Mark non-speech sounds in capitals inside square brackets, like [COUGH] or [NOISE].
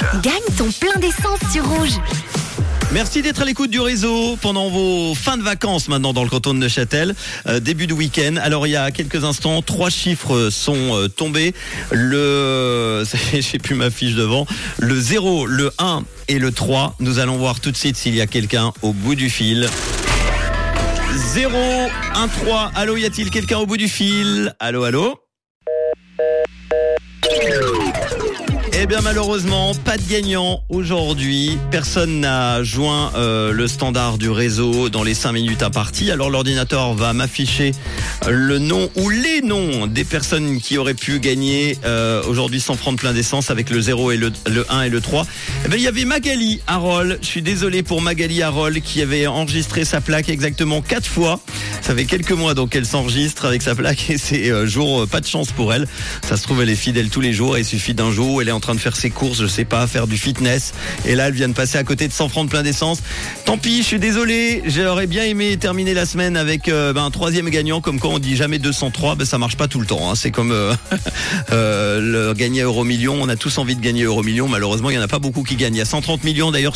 Rouge. Gagne ton plein d'essence sur Rouge. Merci d'être à l'écoute du réseau pendant vos fins de vacances maintenant dans le canton de Neuchâtel, euh, début de week-end. Alors il y a quelques instants, trois chiffres sont euh, tombés. Le, [LAUGHS] j'ai plus ma fiche devant, le 0, le 1 et le 3. Nous allons voir tout de suite s'il y a quelqu'un au bout du fil. 0, 1, 3. Allô, y a-t-il quelqu'un au bout du fil? Allô, allô? Eh bien malheureusement, pas de gagnant aujourd'hui. Personne n'a joint euh, le standard du réseau dans les 5 minutes imparties. Alors l'ordinateur va m'afficher le nom ou les noms des personnes qui auraient pu gagner euh, aujourd'hui sans prendre plein d'essence avec le 0 et le, le 1 et le 3. Eh il y avait Magali Harold. Je suis désolé pour Magali Harold qui avait enregistré sa plaque exactement 4 fois. Ça fait quelques mois donc qu'elle s'enregistre avec sa plaque et c'est euh, jour euh, pas de chance pour elle. Ça se trouve elle est fidèle tous les jours. Il suffit d'un jour où elle est en train de faire ses courses, je sais pas, faire du fitness. Et là elle vient de passer à côté de 100 francs de plein d'essence. Tant pis, je suis désolé. J'aurais bien aimé terminer la semaine avec euh, ben, un troisième gagnant. Comme quand on dit jamais 203, ben, ça marche pas tout le temps. Hein. C'est comme [LAUGHS] euh, le gagner Euro Million. On a tous envie de gagner Euro Million. Malheureusement, il y en a pas beaucoup qui gagnent. Il y a 130 millions d'ailleurs.